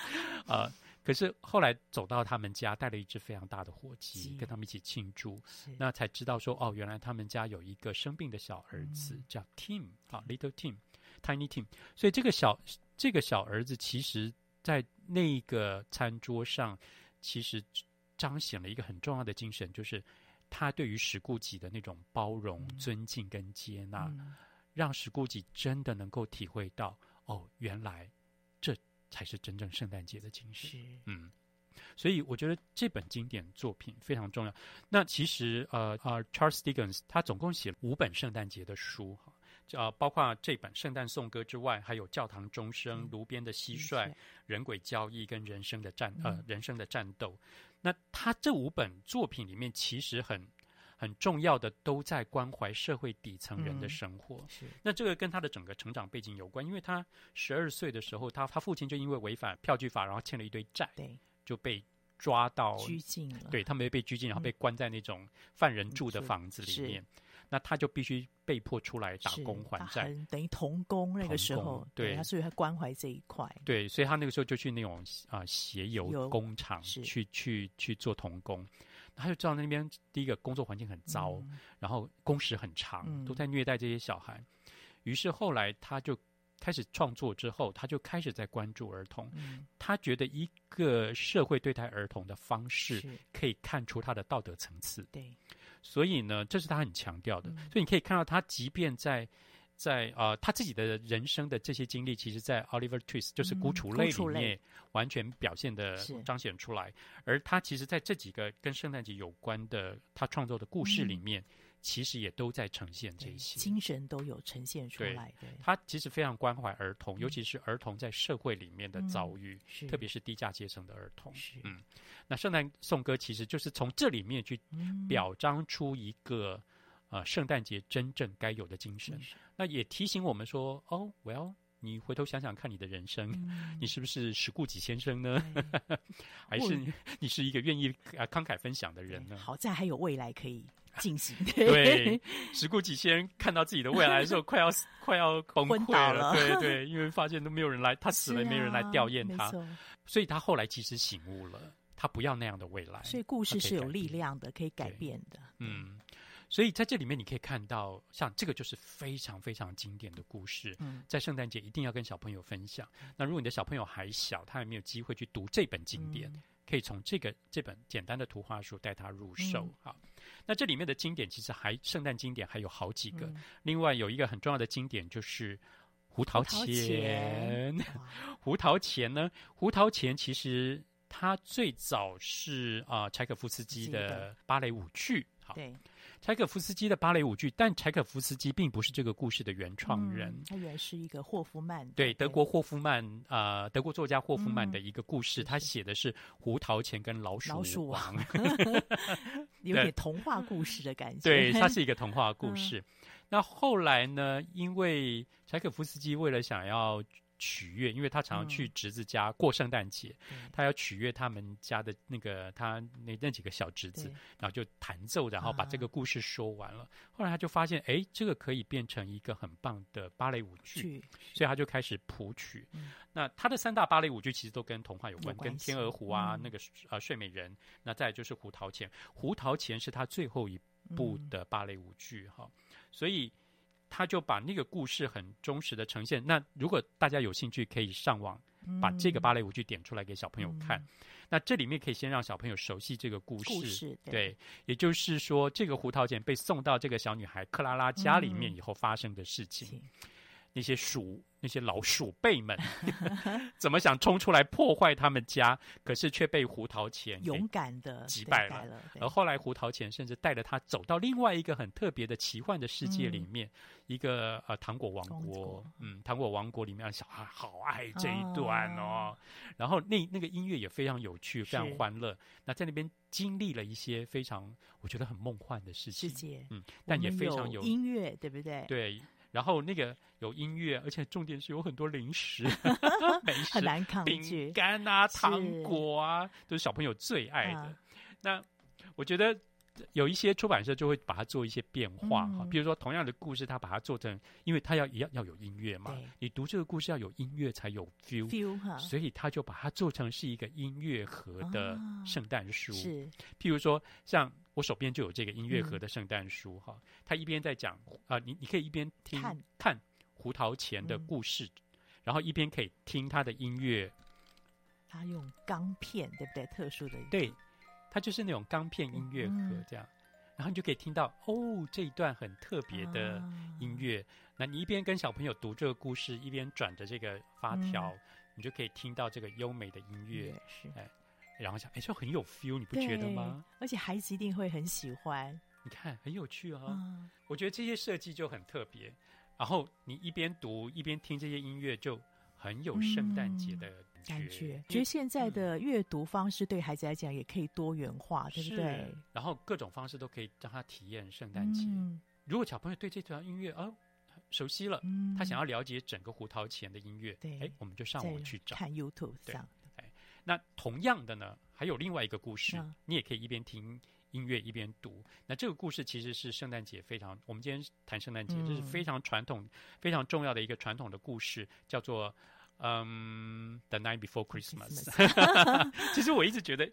S4: 呃可是后来走到他们家，带了一只非常大的火鸡，跟他们一起庆祝，那才知道说，哦，原来他们家有一个生病的小儿子，嗯、叫 Tim 啊，Little Tim，Tiny Tim。所以这个小这个小儿子，其实在那个餐桌上，其实彰显了一个很重要的精神，就是他对于史顾己的那种包容、嗯、尊敬跟接纳，嗯、让史顾己真的能够体会到，哦，原来。才是真正圣诞节的精神。是嗯，所以我觉得这本经典作品非常重要。那其实呃呃，Charles Dickens 他总共写了五本圣诞节的书哈，呃，包括这本《圣诞颂歌》之外，还有《教堂钟声》、嗯、《炉边的蟋蟀》、《人鬼交易》跟人生的战呃人生的战斗。嗯、那他这五本作品里面，其实很。很重要的都在关怀社会底层人的生活。嗯、是，那这个跟他的整个成长背景有关，因为他十二岁的时候，他他父亲就因为违反票据法，然后欠了一堆债，对，就被抓到
S1: 拘禁了。
S4: 对，他没被拘禁，然后被关在那种犯人住的房子里面。嗯、那他就必须被迫出来打工还债，
S1: 等于童工那个时候。对，所以他关怀这一块。
S4: 对，所以他那个时候就去那种啊鞋油工厂去去去做童工。他就知道那边第一个工作环境很糟，嗯、然后工时很长，嗯、都在虐待这些小孩。于是后来他就开始创作，之后他就开始在关注儿童。嗯、他觉得一个社会对待儿童的方式，可以看出他的道德层次。对，所以呢，这是他很强调的。嗯、所以你可以看到，他即便在。在呃，他自己的人生的这些经历，其实，在 Oliver Twist 就是《孤雏类》里面完全表现的彰显出来。而他其实在这几个跟圣诞节有关的他创作的故事里面，嗯、其实也都在呈现这些
S1: 精神都有呈现出来。对，
S4: 他其实非常关怀儿童，嗯、尤其是儿童在社会里面的遭遇，嗯、特别是低价阶层的儿童。是嗯，那圣诞颂歌其实就是从这里面去表彰出一个。呃，圣诞节真正该有的精神，那也提醒我们说，哦，well，你回头想想看，你的人生，嗯、你是不是史顾己先生呢？还是你，你是一个愿意啊慷慨分享的人呢？
S1: 好在还有未来可以进行。
S4: 对，史固己先，看到自己的未来的时候，快要快要崩溃了。对对，因为发现都没有人来，他死了，啊、没有人来吊唁他，所以他后来其实醒悟了，他不要那样的未来。
S1: 所以故事是有力量的，可以改变的。
S4: 嗯。所以在这里面，你可以看到，像这个就是非常非常经典的故事，在圣诞节一定要跟小朋友分享。那如果你的小朋友还小，他还没有机会去读这本经典，可以从这个这本简单的图画书带他入手。好，那这里面的经典其实还圣诞经典还有好几个。另外有一个很重要的经典就是《胡桃钳》。胡桃钳呢，胡桃钳其实它最早是啊柴可夫斯基的芭蕾舞剧。好，对。柴可夫斯基的芭蕾舞剧，但柴可夫斯基并不是这个故事的原创人，嗯、
S1: 他原是一个霍夫曼，
S4: 对，德国霍夫曼啊、呃，德国作家霍夫曼的一个故事，嗯、他写的是胡桃钳跟老鼠王，老鼠王。
S1: 有点童话故事的感觉，
S4: 对，它是一个童话故事。嗯、那后来呢，因为柴可夫斯基为了想要。取悦，因为他常常去侄子家过圣诞节，嗯、他要取悦他们家的那个他那那几个小侄子，然后就弹奏，然后把这个故事说完了。啊、后来他就发现，哎，这个可以变成一个很棒的芭蕾舞剧，所以他就开始谱曲。嗯、那他的三大芭蕾舞剧其实都跟童话有关，有跟天鹅湖啊，嗯、那个呃睡美人，那再就是胡桃钳。胡桃钳是他最后一部的芭蕾舞剧哈、嗯，所以。他就把那个故事很忠实的呈现。那如果大家有兴趣，可以上网把这个芭蕾舞剧点出来给小朋友看。嗯、那这里面可以先让小朋友熟悉这个故事，故事对，对，也就是说，这个胡桃钳被送到这个小女孩克拉拉家里面以后发生的事情。嗯那些鼠，那些老鼠辈们，怎么想冲出来破坏他们家？可是却被胡桃钳
S1: 勇敢的
S4: 击败了。而后来胡桃钳甚至带着他走到另外一个很特别的奇幻的世界里面，嗯、一个呃糖果王国。嗯，糖果王国里面的小孩好爱这一段哦。哦然后那那个音乐也非常有趣，非常欢乐。那在那边经历了一些非常我觉得很梦幻的事情。世界，嗯，但也非常有，有
S1: 音乐，对不对？
S4: 对。然后那个有音乐，而且重点是有很多零食、美食、
S1: 很难抗拒
S4: 饼干啊、糖果啊，都是小朋友最爱的。啊、那我觉得有一些出版社就会把它做一些变化哈，嗯、比如说同样的故事，他把它做成，因为他要要要有音乐嘛，你读这个故事要有音乐才有 feel，, feel 所以他就把它做成是一个音乐盒的圣诞书。啊、是，譬如说像。我手边就有这个音乐盒的圣诞书哈，他、嗯、一边在讲啊，你你可以一边听看，看胡桃钳的故事，嗯、然后一边可以听他的音乐。
S1: 他用钢片对不对？特殊的
S4: 对，他就是那种钢片音乐盒这样，嗯、然后你就可以听到哦这一段很特别的音乐。啊、那你一边跟小朋友读这个故事，一边转着这个发条，嗯、你就可以听到这个优美的音乐。是哎。然后想，哎，就很有 feel，你不觉得吗？
S1: 而且孩子一定会很喜欢。
S4: 你看，很有趣啊、哦！嗯、我觉得这些设计就很特别。然后你一边读一边听这些音乐，就很有圣诞节的感觉。
S1: 觉，得现在的阅读方式对孩子来讲也可以多元化，嗯、对不对？
S4: 然后各种方式都可以让他体验圣诞节。嗯、如果小朋友对这段音乐哦熟悉了，嗯、他想要了解整个胡桃钳的音乐，对，哎，我们就上网去找
S1: 看 YouTube 上。
S4: 那同样的呢，还有另外一个故事，嗯、你也可以一边听音乐一边读。那这个故事其实是圣诞节非常，我们今天谈圣诞节，这、嗯、是非常传统、非常重要的一个传统的故事，叫做嗯，《The Night Before Christmas》。其实我一直觉得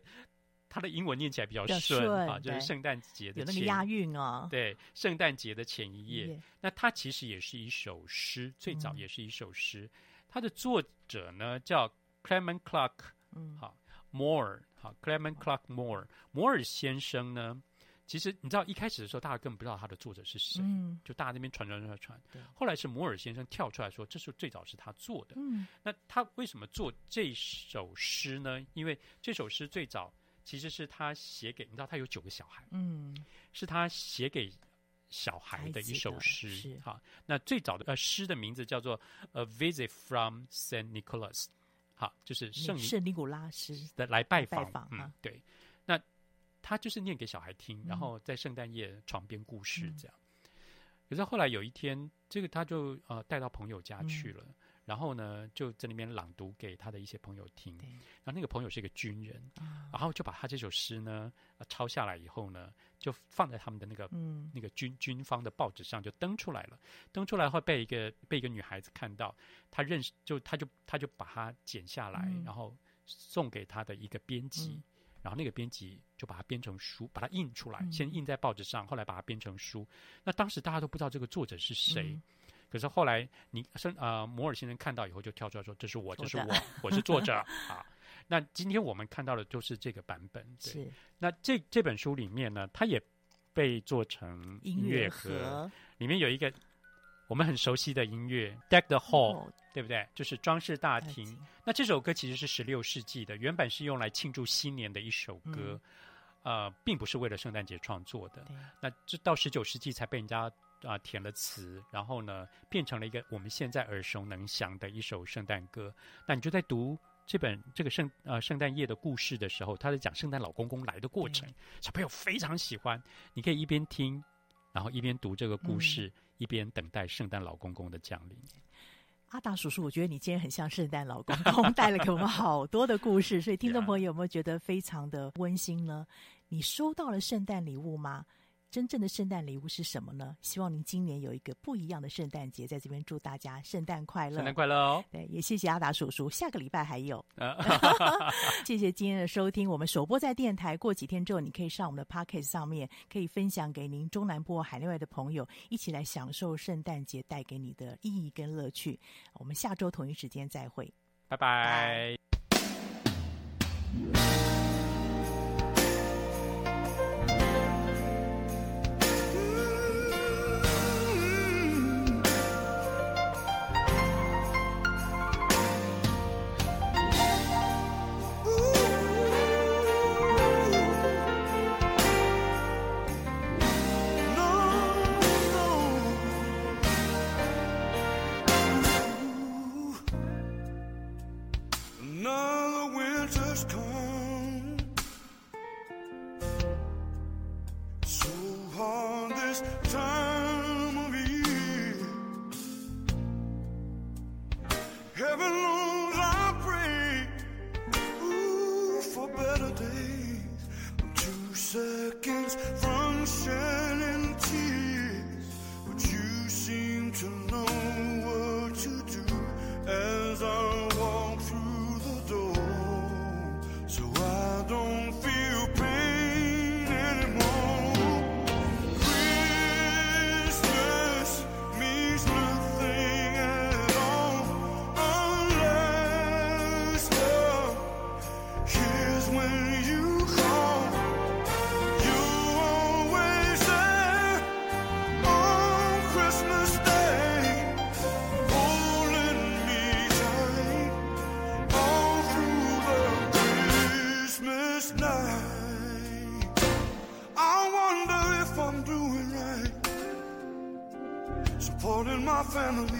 S4: 它的英文念起来比较顺啊，就是圣诞节的前
S1: 有那个押韵哦。
S4: 对，圣诞节的前一夜。嗯、那它其实也是一首诗，最早也是一首诗。嗯、它的作者呢叫 Clement Clarke。嗯，好，Moore，好，Clement Clarke Moore，摩尔先生呢，其实你知道一开始的时候，大家根本不知道他的作者是谁，嗯，就大家那边传传传传，对，后来是摩尔先生跳出来说，这是最早是他做的，嗯，那他为什么做这首诗呢？因为这首诗最早其实是他写给，你知道他有九个小孩，嗯，是他写给小孩的一首诗，好，那最早的呃诗的名字叫做 A Visit from Saint Nicholas。好，就是圣
S1: 圣尼古拉斯
S4: 的来拜访，拜访嗯，对。那他就是念给小孩听，然后在圣诞夜床边故事这样。嗯、可是后来有一天，这个他就呃带到朋友家去了，嗯、然后呢就在那边朗读给他的一些朋友听。然后那个朋友是一个军人，嗯、然后就把他这首诗呢抄下来以后呢，就放在他们的那个、嗯、那个军军方的报纸上就登出来了。登出来后被一个被一个女孩子看到，她认识就她就她就把它剪下来，嗯、然后送给他的一个编辑。嗯然后那个编辑就把它编成书，把它印出来，嗯、先印在报纸上，后来把它编成书。那当时大家都不知道这个作者是谁，嗯、可是后来你生呃摩尔先生看到以后就跳出来说：“这是我，这是我，我是作者啊。”那今天我们看到的就是这个版本。对是。那这这本书里面呢，它也被做成音乐盒，里面有一个我们很熟悉的音乐《Deck the Hall》。对不对？就是装饰大厅。那这首歌其实是十六世纪的，原本是用来庆祝新年的一首歌，嗯、呃，并不是为了圣诞节创作的。那这到十九世纪才被人家啊、呃、填了词，然后呢，变成了一个我们现在耳熟能详的一首圣诞歌。那你就在读这本这个圣呃圣诞夜的故事的时候，他在讲圣诞老公公来的过程，小朋友非常喜欢。你可以一边听，然后一边读这个故事，嗯、一边等待圣诞老公公的降临。
S1: 阿达叔叔，我觉得你今天很像圣诞老公公，带了给我们好多的故事，所以听众朋友有没有觉得非常的温馨呢？你收到了圣诞礼物吗？真正的圣诞礼物是什么呢？希望您今年有一个不一样的圣诞节，在这边祝大家圣诞快乐！
S4: 圣诞快乐哦！
S1: 对，也谢谢阿达叔叔。下个礼拜还有，谢谢今天的收听。我们首播在电台，过几天之后，你可以上我们的 Podcast 上面，可以分享给您中南部海内外的朋友，一起来享受圣诞节带给你的意义跟乐趣。我们下周同一时间再会，
S4: 拜拜。
S7: family.